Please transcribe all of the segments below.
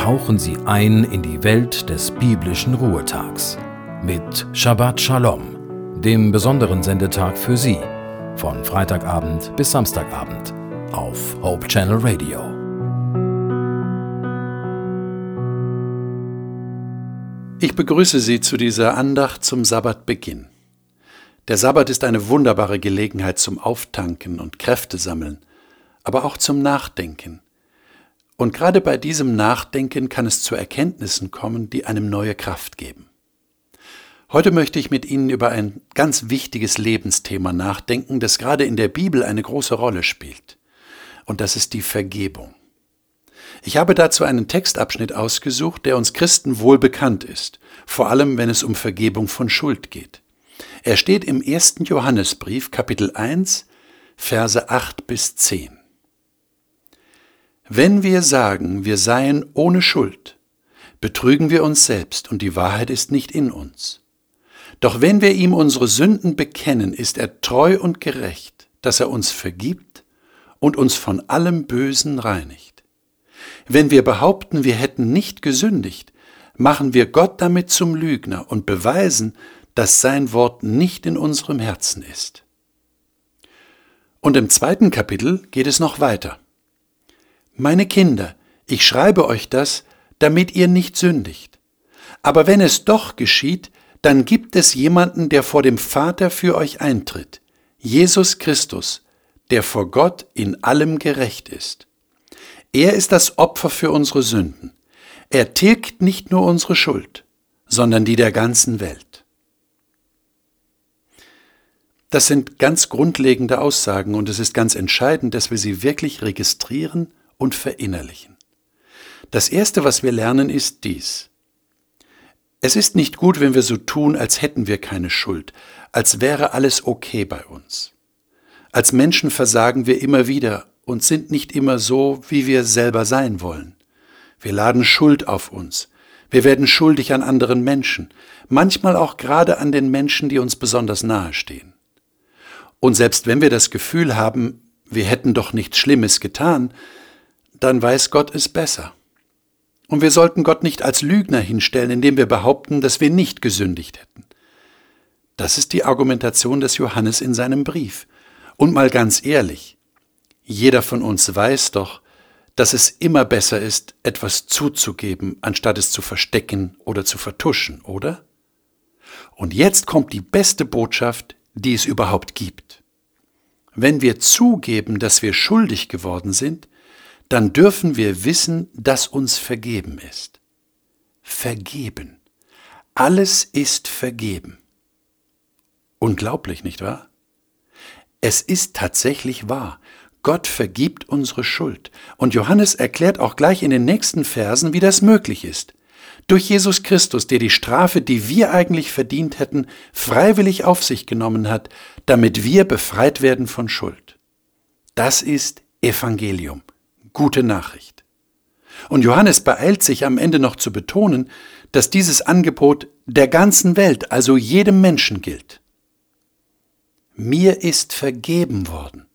tauchen Sie ein in die Welt des biblischen Ruhetags mit Shabbat Shalom, dem besonderen Sendetag für Sie, von Freitagabend bis Samstagabend auf Hope Channel Radio. Ich begrüße Sie zu dieser Andacht zum Sabbatbeginn. Der Sabbat ist eine wunderbare Gelegenheit zum Auftanken und Kräfte sammeln, aber auch zum Nachdenken. Und gerade bei diesem Nachdenken kann es zu Erkenntnissen kommen, die einem neue Kraft geben. Heute möchte ich mit Ihnen über ein ganz wichtiges Lebensthema nachdenken, das gerade in der Bibel eine große Rolle spielt. Und das ist die Vergebung. Ich habe dazu einen Textabschnitt ausgesucht, der uns Christen wohl bekannt ist, vor allem wenn es um Vergebung von Schuld geht. Er steht im ersten Johannesbrief Kapitel 1, Verse 8 bis 10. Wenn wir sagen, wir seien ohne Schuld, betrügen wir uns selbst und die Wahrheit ist nicht in uns. Doch wenn wir ihm unsere Sünden bekennen, ist er treu und gerecht, dass er uns vergibt und uns von allem Bösen reinigt. Wenn wir behaupten, wir hätten nicht gesündigt, machen wir Gott damit zum Lügner und beweisen, dass sein Wort nicht in unserem Herzen ist. Und im zweiten Kapitel geht es noch weiter. Meine Kinder, ich schreibe euch das, damit ihr nicht sündigt. Aber wenn es doch geschieht, dann gibt es jemanden, der vor dem Vater für euch eintritt, Jesus Christus, der vor Gott in allem gerecht ist. Er ist das Opfer für unsere Sünden. Er tilgt nicht nur unsere Schuld, sondern die der ganzen Welt. Das sind ganz grundlegende Aussagen und es ist ganz entscheidend, dass wir sie wirklich registrieren und verinnerlichen. Das Erste, was wir lernen, ist dies. Es ist nicht gut, wenn wir so tun, als hätten wir keine Schuld, als wäre alles okay bei uns. Als Menschen versagen wir immer wieder und sind nicht immer so, wie wir selber sein wollen. Wir laden Schuld auf uns. Wir werden schuldig an anderen Menschen, manchmal auch gerade an den Menschen, die uns besonders nahe stehen. Und selbst wenn wir das Gefühl haben, wir hätten doch nichts Schlimmes getan, dann weiß Gott es besser. Und wir sollten Gott nicht als Lügner hinstellen, indem wir behaupten, dass wir nicht gesündigt hätten. Das ist die Argumentation des Johannes in seinem Brief. Und mal ganz ehrlich, jeder von uns weiß doch, dass es immer besser ist, etwas zuzugeben, anstatt es zu verstecken oder zu vertuschen, oder? Und jetzt kommt die beste Botschaft, die es überhaupt gibt. Wenn wir zugeben, dass wir schuldig geworden sind, dann dürfen wir wissen, dass uns vergeben ist. Vergeben. Alles ist vergeben. Unglaublich, nicht wahr? Es ist tatsächlich wahr. Gott vergibt unsere Schuld. Und Johannes erklärt auch gleich in den nächsten Versen, wie das möglich ist. Durch Jesus Christus, der die Strafe, die wir eigentlich verdient hätten, freiwillig auf sich genommen hat, damit wir befreit werden von Schuld. Das ist Evangelium gute Nachricht. Und Johannes beeilt sich am Ende noch zu betonen, dass dieses Angebot der ganzen Welt, also jedem Menschen gilt. Mir ist vergeben worden.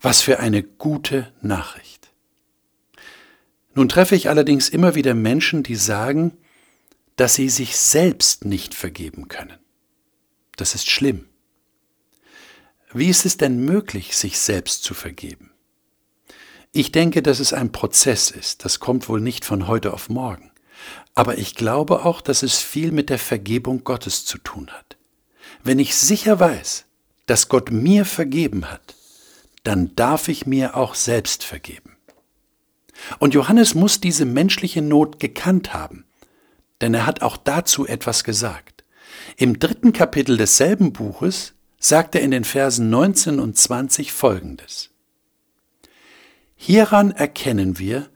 Was für eine gute Nachricht. Nun treffe ich allerdings immer wieder Menschen, die sagen, dass sie sich selbst nicht vergeben können. Das ist schlimm. Wie ist es denn möglich, sich selbst zu vergeben? Ich denke, dass es ein Prozess ist. Das kommt wohl nicht von heute auf morgen. Aber ich glaube auch, dass es viel mit der Vergebung Gottes zu tun hat. Wenn ich sicher weiß, dass Gott mir vergeben hat, dann darf ich mir auch selbst vergeben. Und Johannes muss diese menschliche Not gekannt haben, denn er hat auch dazu etwas gesagt. Im dritten Kapitel desselben Buches sagt er in den Versen 19 und 20 folgendes. Hieran erkennen wir,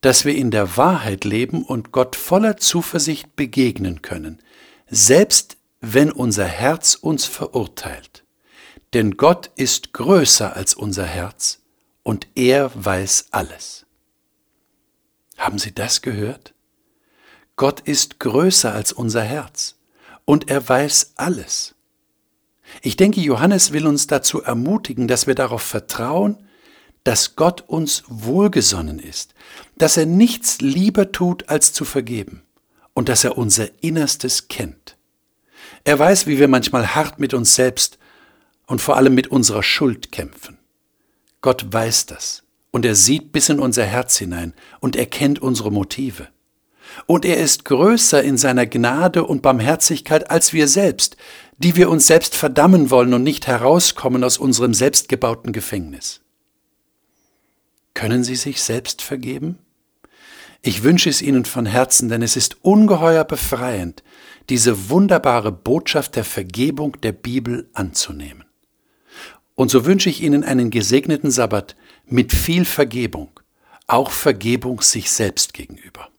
dass wir in der Wahrheit leben und Gott voller Zuversicht begegnen können, selbst wenn unser Herz uns verurteilt. Denn Gott ist größer als unser Herz und er weiß alles. Haben Sie das gehört? Gott ist größer als unser Herz und er weiß alles. Ich denke, Johannes will uns dazu ermutigen, dass wir darauf vertrauen, dass Gott uns wohlgesonnen ist, dass er nichts lieber tut, als zu vergeben und dass er unser Innerstes kennt. Er weiß, wie wir manchmal hart mit uns selbst und vor allem mit unserer Schuld kämpfen. Gott weiß das und er sieht bis in unser Herz hinein und er kennt unsere Motive. Und er ist größer in seiner Gnade und Barmherzigkeit als wir selbst, die wir uns selbst verdammen wollen und nicht herauskommen aus unserem selbstgebauten Gefängnis. Können Sie sich selbst vergeben? Ich wünsche es Ihnen von Herzen, denn es ist ungeheuer befreiend, diese wunderbare Botschaft der Vergebung der Bibel anzunehmen. Und so wünsche ich Ihnen einen gesegneten Sabbat mit viel Vergebung, auch Vergebung sich selbst gegenüber.